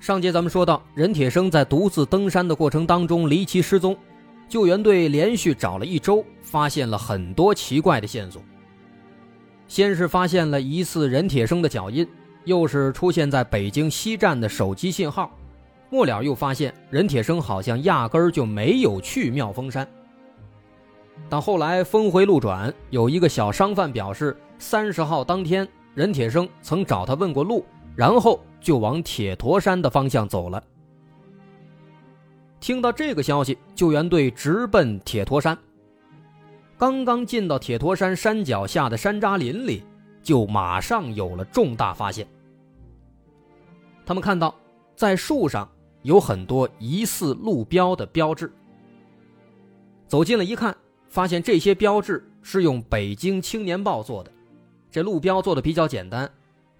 上节咱们说到，任铁生在独自登山的过程当中离奇失踪，救援队连续找了一周，发现了很多奇怪的线索。先是发现了疑似任铁生的脚印，又是出现在北京西站的手机信号，末了又发现任铁生好像压根儿就没有去妙峰山。但后来峰回路转，有一个小商贩表示，三十号当天任铁生曾找他问过路，然后。就往铁驼山的方向走了。听到这个消息，救援队直奔铁驼山。刚刚进到铁驼山山脚下的山楂林里，就马上有了重大发现。他们看到，在树上有很多疑似路标的标志。走近了一看，发现这些标志是用《北京青年报》做的，这路标做的比较简单。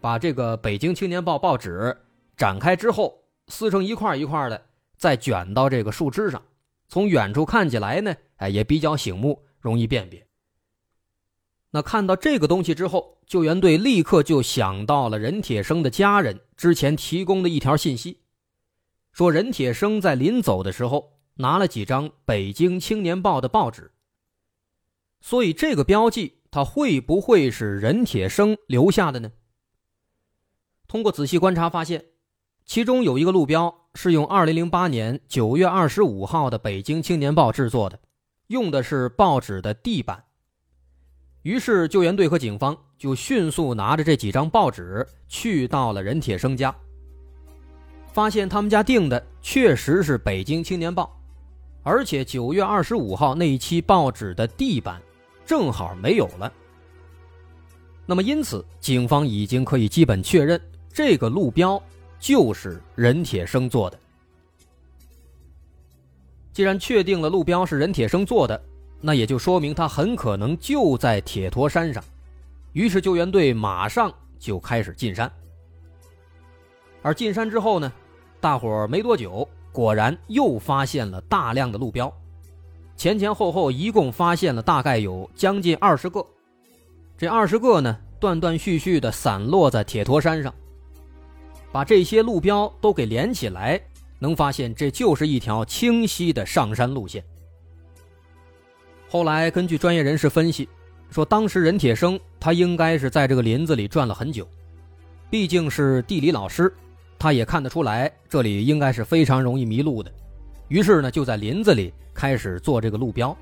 把这个《北京青年报》报纸展开之后，撕成一块一块的，再卷到这个树枝上。从远处看起来呢，哎，也比较醒目，容易辨别。那看到这个东西之后，救援队立刻就想到了任铁生的家人之前提供的一条信息，说任铁生在临走的时候拿了几张《北京青年报》的报纸。所以这个标记，它会不会是任铁生留下的呢？通过仔细观察，发现其中有一个路标是用2008年9月25号的《北京青年报》制作的，用的是报纸的地板。于是救援队和警方就迅速拿着这几张报纸去到了任铁生家，发现他们家订的确实是《北京青年报》，而且9月25号那一期报纸的地板正好没有了。那么因此，警方已经可以基本确认。这个路标就是任铁生做的。既然确定了路标是任铁生做的，那也就说明他很可能就在铁驼山上。于是救援队马上就开始进山。而进山之后呢，大伙儿没多久，果然又发现了大量的路标，前前后后一共发现了大概有将近二十个。这二十个呢，断断续续的散落在铁驼山上。把这些路标都给连起来，能发现这就是一条清晰的上山路线。后来根据专业人士分析，说当时任铁生他应该是在这个林子里转了很久，毕竟是地理老师，他也看得出来这里应该是非常容易迷路的，于是呢就在林子里开始做这个路标。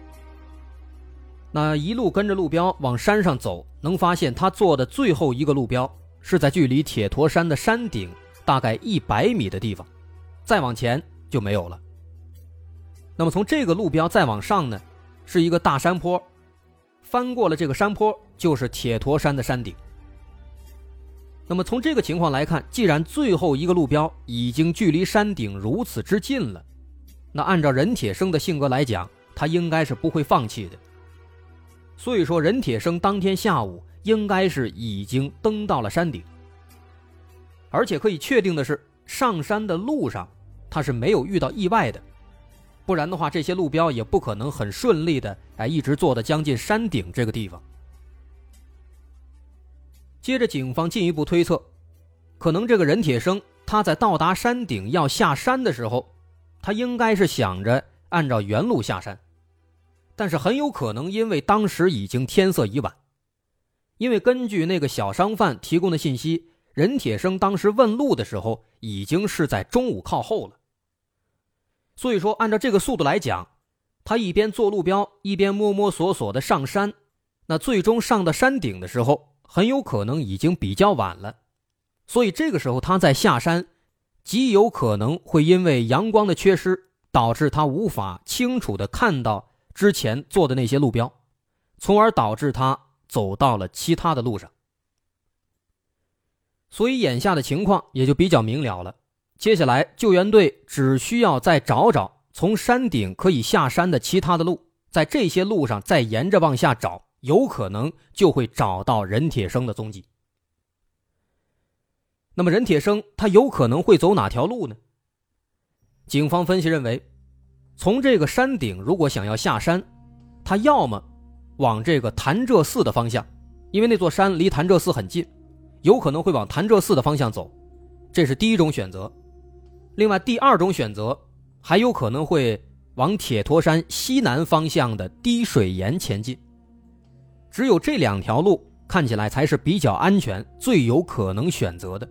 那一路跟着路标往山上走，能发现他做的最后一个路标。是在距离铁驼山的山顶大概一百米的地方，再往前就没有了。那么从这个路标再往上呢，是一个大山坡，翻过了这个山坡就是铁驼山的山顶。那么从这个情况来看，既然最后一个路标已经距离山顶如此之近了，那按照任铁生的性格来讲，他应该是不会放弃的。所以说，任铁生当天下午。应该是已经登到了山顶，而且可以确定的是，上山的路上他是没有遇到意外的，不然的话，这些路标也不可能很顺利的哎一直坐到将近山顶这个地方。接着，警方进一步推测，可能这个任铁生他在到达山顶要下山的时候，他应该是想着按照原路下山，但是很有可能因为当时已经天色已晚。因为根据那个小商贩提供的信息，任铁生当时问路的时候已经是在中午靠后了。所以说，按照这个速度来讲，他一边做路标，一边摸摸索索的上山，那最终上到山顶的时候，很有可能已经比较晚了。所以这个时候他在下山，极有可能会因为阳光的缺失，导致他无法清楚的看到之前做的那些路标，从而导致他。走到了其他的路上，所以眼下的情况也就比较明了了。接下来救援队只需要再找找，从山顶可以下山的其他的路，在这些路上再沿着往下找，有可能就会找到任铁生的踪迹。那么任铁生他有可能会走哪条路呢？警方分析认为，从这个山顶如果想要下山，他要么往这个潭柘寺的方向，因为那座山离潭柘寺很近，有可能会往潭柘寺的方向走，这是第一种选择。另外，第二种选择还有可能会往铁驼山西南方向的滴水岩前进。只有这两条路看起来才是比较安全、最有可能选择的。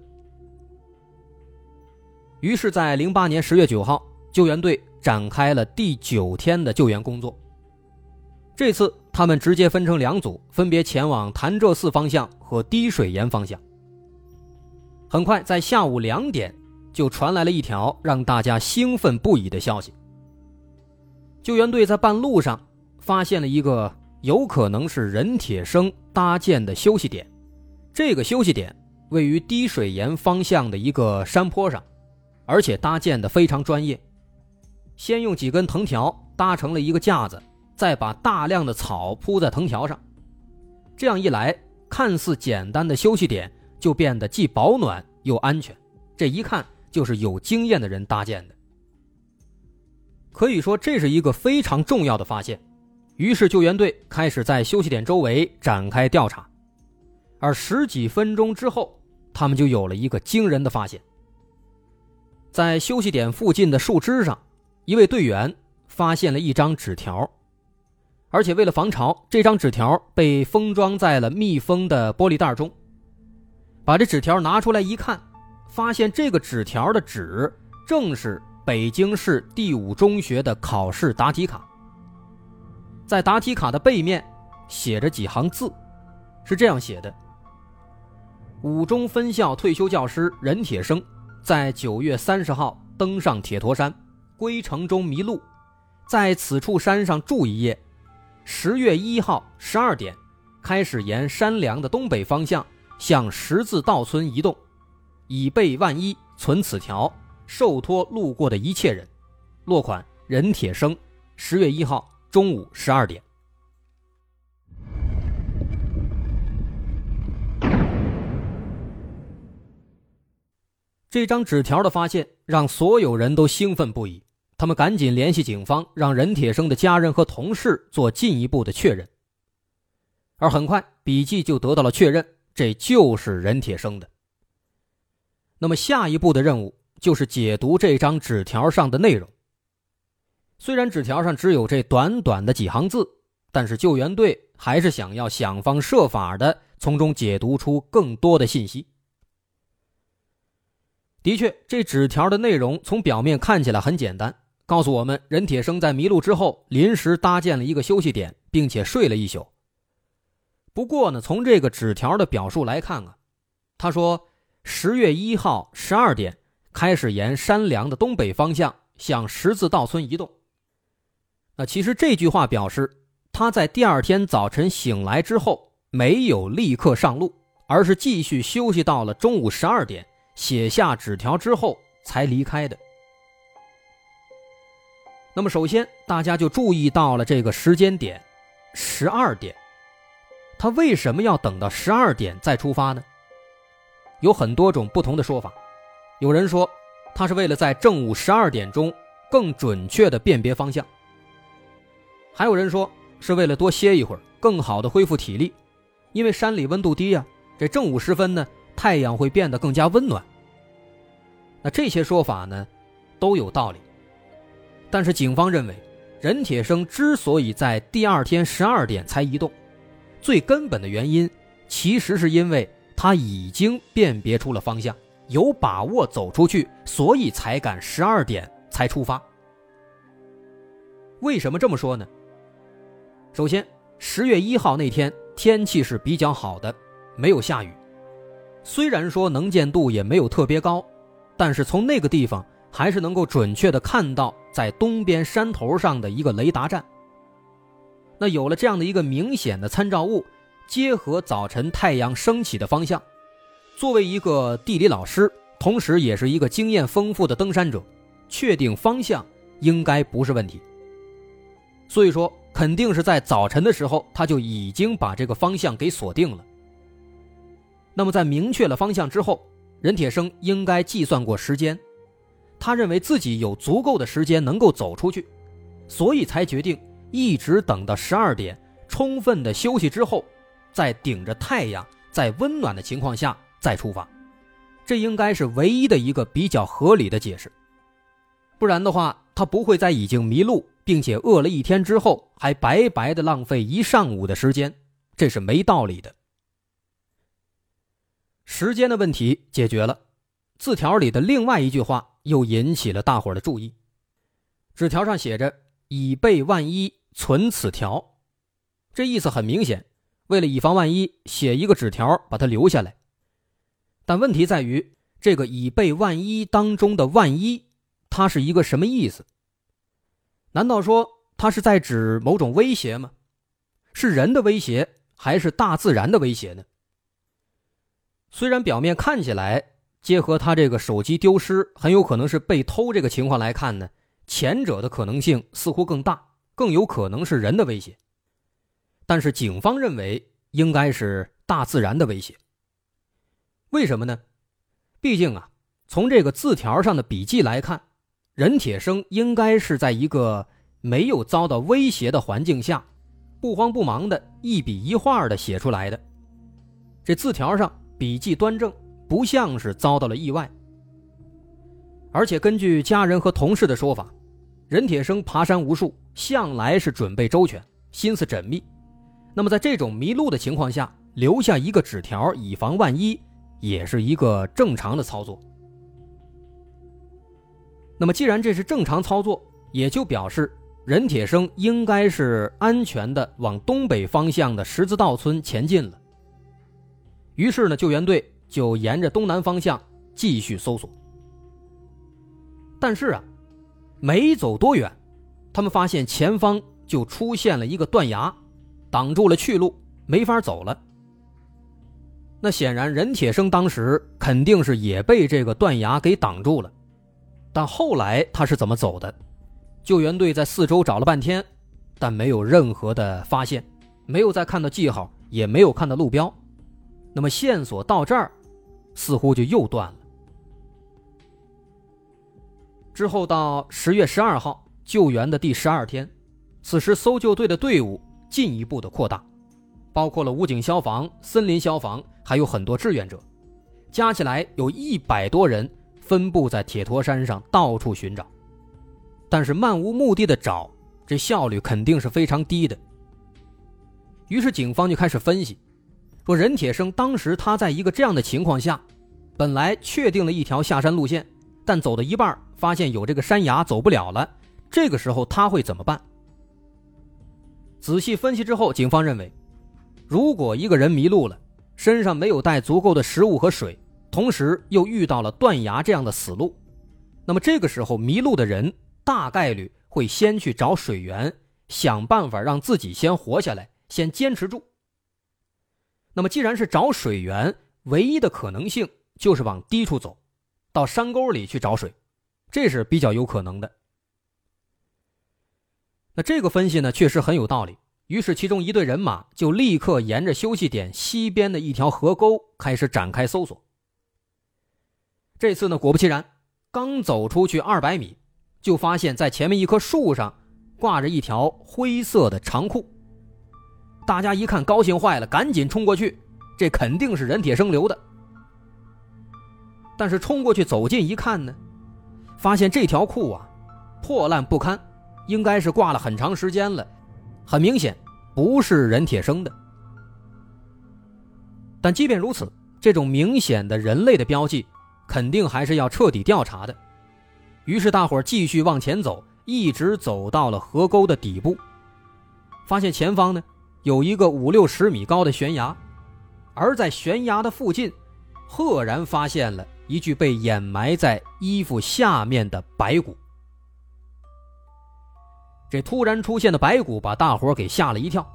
于是，在零八年十月九号，救援队展开了第九天的救援工作。这次，他们直接分成两组，分别前往潭柘寺方向和滴水岩方向。很快，在下午两点，就传来了一条让大家兴奋不已的消息：救援队在半路上发现了一个有可能是任铁生搭建的休息点。这个休息点位于滴水岩方向的一个山坡上。而且搭建的非常专业，先用几根藤条搭成了一个架子，再把大量的草铺在藤条上，这样一来，看似简单的休息点就变得既保暖又安全。这一看就是有经验的人搭建的，可以说这是一个非常重要的发现。于是救援队开始在休息点周围展开调查，而十几分钟之后，他们就有了一个惊人的发现。在休息点附近的树枝上，一位队员发现了一张纸条，而且为了防潮，这张纸条被封装在了密封的玻璃袋中。把这纸条拿出来一看，发现这个纸条的纸正是北京市第五中学的考试答题卡。在答题卡的背面写着几行字，是这样写的：“五中分校退休教师任铁生。”在九月三十号登上铁驼山，归程中迷路，在此处山上住一夜。十月一号十二点，开始沿山梁的东北方向向十字道村移动，以备万一。存此条，受托路过的一切人。落款：任铁生。十月一号中午十二点。这张纸条的发现让所有人都兴奋不已，他们赶紧联系警方，让任铁生的家人和同事做进一步的确认。而很快，笔记就得到了确认，这就是任铁生的。那么，下一步的任务就是解读这张纸条上的内容。虽然纸条上只有这短短的几行字，但是救援队还是想要想方设法的从中解读出更多的信息。的确，这纸条的内容从表面看起来很简单，告诉我们任铁生在迷路之后临时搭建了一个休息点，并且睡了一宿。不过呢，从这个纸条的表述来看啊，他说十月一号十二点开始沿山梁的东北方向向十字道村移动。那其实这句话表示他在第二天早晨醒来之后没有立刻上路，而是继续休息到了中午十二点。写下纸条之后才离开的。那么，首先大家就注意到了这个时间点，十二点。他为什么要等到十二点再出发呢？有很多种不同的说法。有人说，他是为了在正午十二点钟更准确的辨别方向。还有人说，是为了多歇一会儿，更好的恢复体力，因为山里温度低呀。这正午时分呢？太阳会变得更加温暖。那这些说法呢，都有道理。但是警方认为，任铁生之所以在第二天十二点才移动，最根本的原因，其实是因为他已经辨别出了方向，有把握走出去，所以才赶十二点才出发。为什么这么说呢？首先，十月一号那天天气是比较好的，没有下雨。虽然说能见度也没有特别高，但是从那个地方还是能够准确的看到在东边山头上的一个雷达站。那有了这样的一个明显的参照物，结合早晨太阳升起的方向，作为一个地理老师，同时也是一个经验丰富的登山者，确定方向应该不是问题。所以说，肯定是在早晨的时候，他就已经把这个方向给锁定了。那么，在明确了方向之后，任铁生应该计算过时间，他认为自己有足够的时间能够走出去，所以才决定一直等到十二点，充分的休息之后，再顶着太阳，在温暖的情况下再出发。这应该是唯一的一个比较合理的解释，不然的话，他不会在已经迷路并且饿了一天之后，还白白的浪费一上午的时间，这是没道理的。时间的问题解决了，字条里的另外一句话又引起了大伙的注意。纸条上写着“以备万一，存此条”，这意思很明显，为了以防万一，写一个纸条把它留下来。但问题在于，这个“以备万一”当中的“万一”，它是一个什么意思？难道说它是在指某种威胁吗？是人的威胁，还是大自然的威胁呢？虽然表面看起来，结合他这个手机丢失，很有可能是被偷这个情况来看呢，前者的可能性似乎更大，更有可能是人的威胁。但是警方认为应该是大自然的威胁。为什么呢？毕竟啊，从这个字条上的笔迹来看，任铁生应该是在一个没有遭到威胁的环境下，不慌不忙的一笔一画的写出来的。这字条上。笔迹端正，不像是遭到了意外。而且根据家人和同事的说法，任铁生爬山无数，向来是准备周全，心思缜密。那么在这种迷路的情况下，留下一个纸条以防万一，也是一个正常的操作。那么既然这是正常操作，也就表示任铁生应该是安全的往东北方向的十字道村前进了。于是呢，救援队就沿着东南方向继续搜索。但是啊，没走多远，他们发现前方就出现了一个断崖，挡住了去路，没法走了。那显然任铁生当时肯定是也被这个断崖给挡住了。但后来他是怎么走的？救援队在四周找了半天，但没有任何的发现，没有再看到记号，也没有看到路标。那么线索到这儿，似乎就又断了。之后到十月十二号救援的第十二天，此时搜救队的队伍进一步的扩大，包括了武警消防、森林消防，还有很多志愿者，加起来有一百多人，分布在铁驼山上到处寻找。但是漫无目的的找，这效率肯定是非常低的。于是警方就开始分析。说任铁生当时他在一个这样的情况下，本来确定了一条下山路线，但走到一半发现有这个山崖走不了了，这个时候他会怎么办？仔细分析之后，警方认为，如果一个人迷路了，身上没有带足够的食物和水，同时又遇到了断崖这样的死路，那么这个时候迷路的人大概率会先去找水源，想办法让自己先活下来，先坚持住。那么，既然是找水源，唯一的可能性就是往低处走，到山沟里去找水，这是比较有可能的。那这个分析呢，确实很有道理。于是，其中一队人马就立刻沿着休息点西边的一条河沟开始展开搜索。这次呢，果不其然，刚走出去二百米，就发现在前面一棵树上挂着一条灰色的长裤。大家一看，高兴坏了，赶紧冲过去。这肯定是任铁生留的。但是冲过去走近一看呢，发现这条裤啊破烂不堪，应该是挂了很长时间了，很明显不是任铁生的。但即便如此，这种明显的人类的标记，肯定还是要彻底调查的。于是大伙继续往前走，一直走到了河沟的底部，发现前方呢。有一个五六十米高的悬崖，而在悬崖的附近，赫然发现了一具被掩埋在衣服下面的白骨。这突然出现的白骨把大伙给吓了一跳，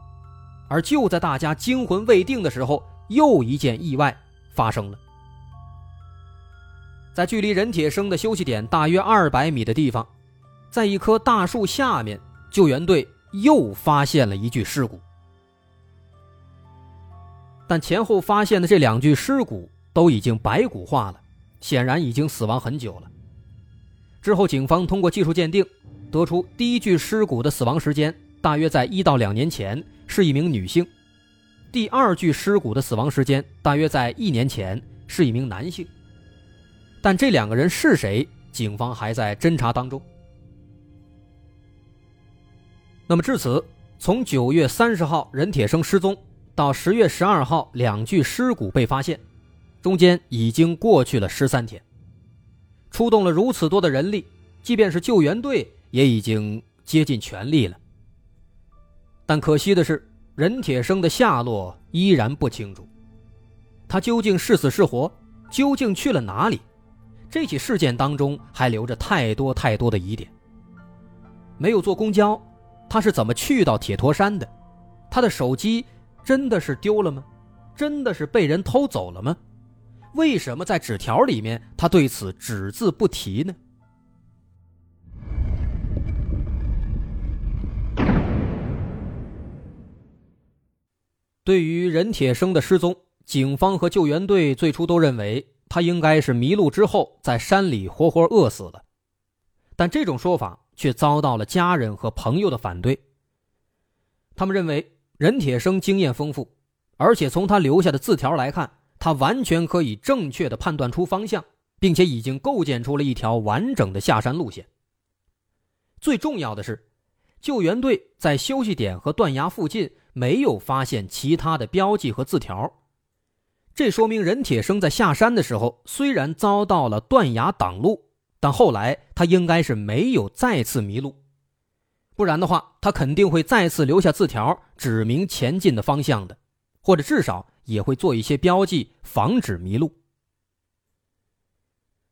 而就在大家惊魂未定的时候，又一件意外发生了。在距离任铁生的休息点大约二百米的地方，在一棵大树下面，救援队又发现了一具尸骨。但前后发现的这两具尸骨都已经白骨化了，显然已经死亡很久了。之后，警方通过技术鉴定，得出第一具尸骨的死亡时间大约在一到两年前，是一名女性；第二具尸骨的死亡时间大约在一年前，是一名男性。但这两个人是谁，警方还在侦查当中。那么至此，从九月三十号任铁生失踪到十月十二号两具尸骨被发现，中间已经过去了十三天。出动了如此多的人力，即便是救援队也已经竭尽全力了。但可惜的是，任铁生的下落依然不清楚。他究竟是死是活？究竟去了哪里？这起事件当中还留着太多太多的疑点。没有坐公交。他是怎么去到铁驼山的？他的手机真的是丢了吗？真的是被人偷走了吗？为什么在纸条里面他对此只字不提呢？对于任铁生的失踪，警方和救援队最初都认为他应该是迷路之后在山里活活饿死了，但这种说法。却遭到了家人和朋友的反对。他们认为任铁生经验丰富，而且从他留下的字条来看，他完全可以正确的判断出方向，并且已经构建出了一条完整的下山路线。最重要的是，救援队在休息点和断崖附近没有发现其他的标记和字条，这说明任铁生在下山的时候虽然遭到了断崖挡路。但后来他应该是没有再次迷路，不然的话，他肯定会再次留下字条，指明前进的方向的，或者至少也会做一些标记，防止迷路。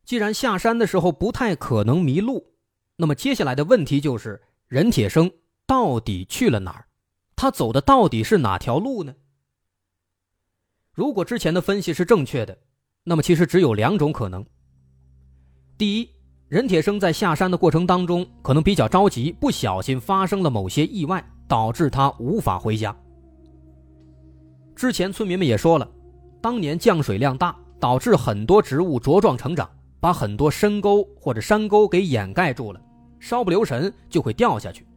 既然下山的时候不太可能迷路，那么接下来的问题就是任铁生到底去了哪儿？他走的到底是哪条路呢？如果之前的分析是正确的，那么其实只有两种可能：第一，任铁生在下山的过程当中，可能比较着急，不小心发生了某些意外，导致他无法回家。之前村民们也说了，当年降水量大，导致很多植物茁壮成长，把很多深沟或者山沟给掩盖住了，稍不留神就会掉下去。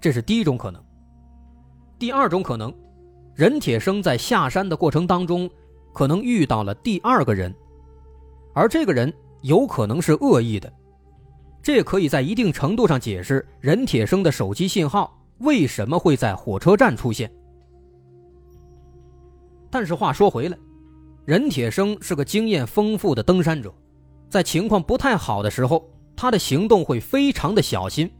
这是第一种可能。第二种可能，任铁生在下山的过程当中，可能遇到了第二个人，而这个人。有可能是恶意的，这可以在一定程度上解释任铁生的手机信号为什么会在火车站出现。但是话说回来，任铁生是个经验丰富的登山者，在情况不太好的时候，他的行动会非常的小心，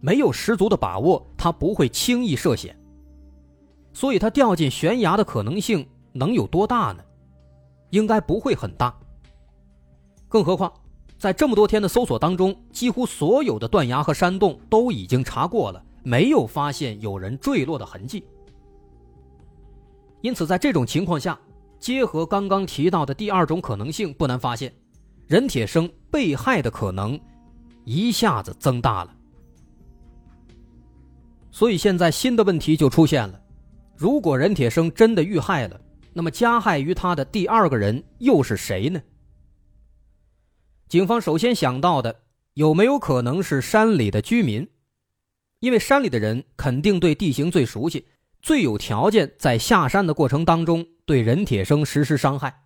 没有十足的把握，他不会轻易涉险。所以，他掉进悬崖的可能性能有多大呢？应该不会很大。更何况，在这么多天的搜索当中，几乎所有的断崖和山洞都已经查过了，没有发现有人坠落的痕迹。因此，在这种情况下，结合刚刚提到的第二种可能性，不难发现，任铁生被害的可能一下子增大了。所以，现在新的问题就出现了：如果任铁生真的遇害了，那么加害于他的第二个人又是谁呢？警方首先想到的有没有可能是山里的居民？因为山里的人肯定对地形最熟悉，最有条件在下山的过程当中对任铁生实施伤害。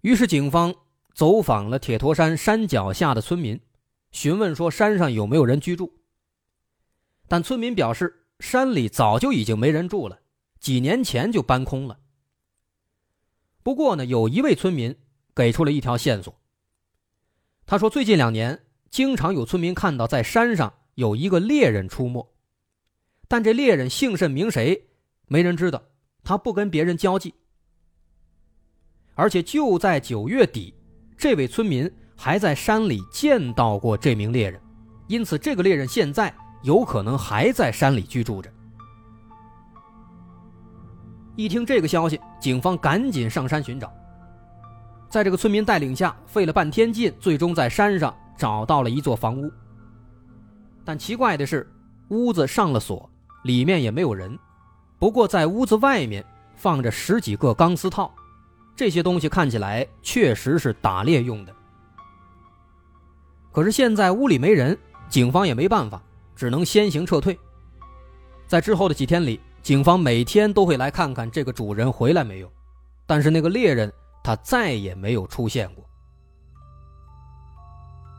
于是，警方走访了铁驼山山脚下的村民，询问说山上有没有人居住。但村民表示，山里早就已经没人住了，几年前就搬空了。不过呢，有一位村民。给出了一条线索。他说，最近两年经常有村民看到在山上有一个猎人出没，但这猎人姓甚名谁，没人知道。他不跟别人交际，而且就在九月底，这位村民还在山里见到过这名猎人，因此这个猎人现在有可能还在山里居住着。一听这个消息，警方赶紧上山寻找。在这个村民带领下，费了半天劲，最终在山上找到了一座房屋。但奇怪的是，屋子上了锁，里面也没有人。不过在屋子外面放着十几个钢丝套，这些东西看起来确实是打猎用的。可是现在屋里没人，警方也没办法，只能先行撤退。在之后的几天里，警方每天都会来看看这个主人回来没有，但是那个猎人他再也没有出现过。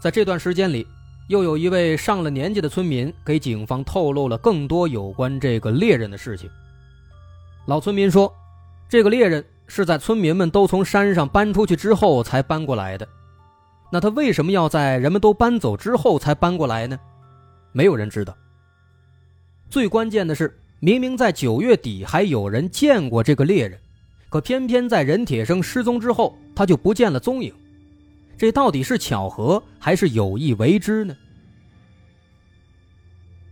在这段时间里，又有一位上了年纪的村民给警方透露了更多有关这个猎人的事情。老村民说，这个猎人是在村民们都从山上搬出去之后才搬过来的。那他为什么要在人们都搬走之后才搬过来呢？没有人知道。最关键的是，明明在九月底还有人见过这个猎人，可偏偏在任铁生失踪之后，他就不见了踪影。这到底是巧合还是有意为之呢？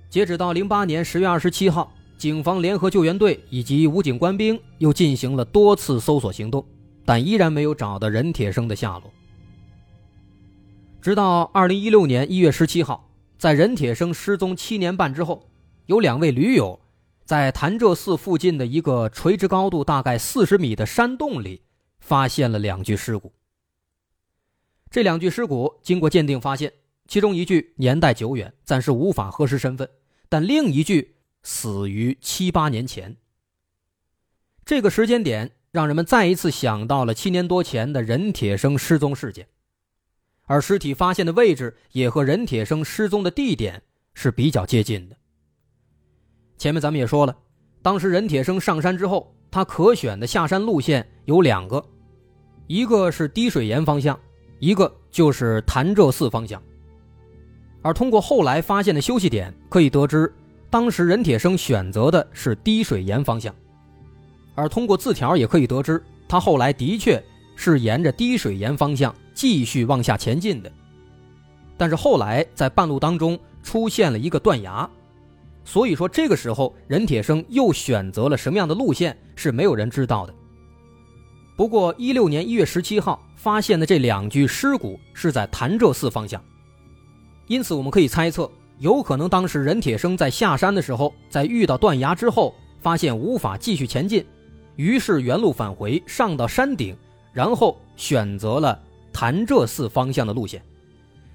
截止到零八年十月二十七号，警方联合救援队以及武警官兵又进行了多次搜索行动，但依然没有找到任铁生的下落。直到二零一六年一月十七号，在任铁生失踪七年半之后，有两位驴友在潭柘寺附近的一个垂直高度大概四十米的山洞里发现了两具尸骨。这两具尸骨经过鉴定发现，其中一具年代久远，暂时无法核实身份，但另一具死于七八年前。这个时间点让人们再一次想到了七年多前的任铁生失踪事件，而尸体发现的位置也和任铁生失踪的地点是比较接近的。前面咱们也说了，当时任铁生上山之后，他可选的下山路线有两个，一个是滴水岩方向。一个就是潭柘寺方向，而通过后来发现的休息点可以得知，当时任铁生选择的是滴水岩方向，而通过字条也可以得知，他后来的确是沿着滴水岩方向继续往下前进的，但是后来在半路当中出现了一个断崖，所以说这个时候任铁生又选择了什么样的路线是没有人知道的。不过一六年一月十七号。发现的这两具尸骨是在潭柘寺方向，因此我们可以猜测，有可能当时任铁生在下山的时候，在遇到断崖之后，发现无法继续前进，于是原路返回，上到山顶，然后选择了潭柘寺方向的路线。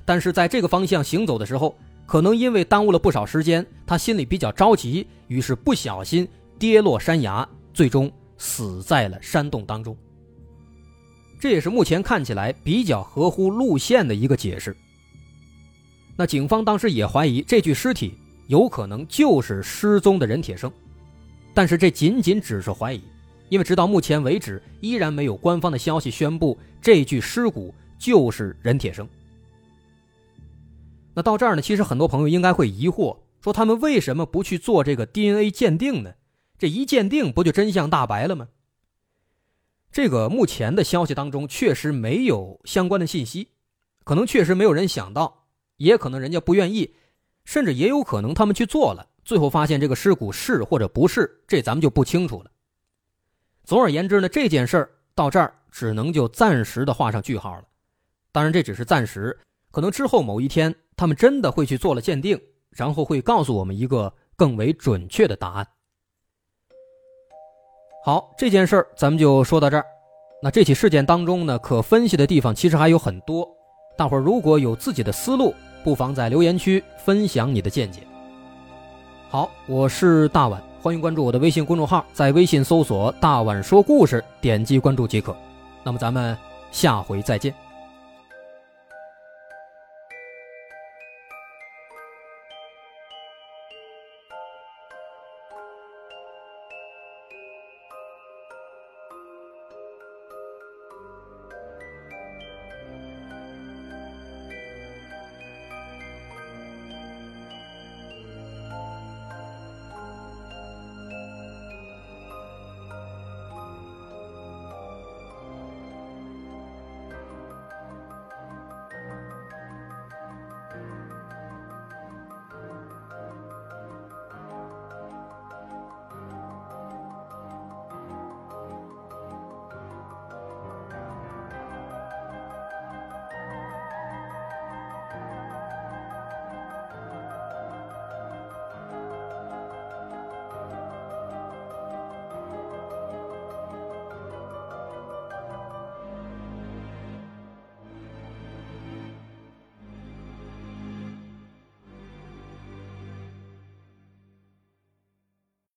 但是在这个方向行走的时候，可能因为耽误了不少时间，他心里比较着急，于是不小心跌落山崖，最终死在了山洞当中。这也是目前看起来比较合乎路线的一个解释。那警方当时也怀疑这具尸体有可能就是失踪的任铁生，但是这仅仅只是怀疑，因为直到目前为止依然没有官方的消息宣布这具尸骨就是任铁生。那到这儿呢，其实很多朋友应该会疑惑，说他们为什么不去做这个 DNA 鉴定呢？这一鉴定不就真相大白了吗？这个目前的消息当中确实没有相关的信息，可能确实没有人想到，也可能人家不愿意，甚至也有可能他们去做了，最后发现这个尸骨是或者不是，这咱们就不清楚了。总而言之呢，这件事儿到这儿只能就暂时的画上句号了。当然这只是暂时，可能之后某一天他们真的会去做了鉴定，然后会告诉我们一个更为准确的答案。好，这件事儿咱们就说到这儿。那这起事件当中呢，可分析的地方其实还有很多。大伙儿如果有自己的思路，不妨在留言区分享你的见解。好，我是大碗，欢迎关注我的微信公众号，在微信搜索“大碗说故事”，点击关注即可。那么咱们下回再见。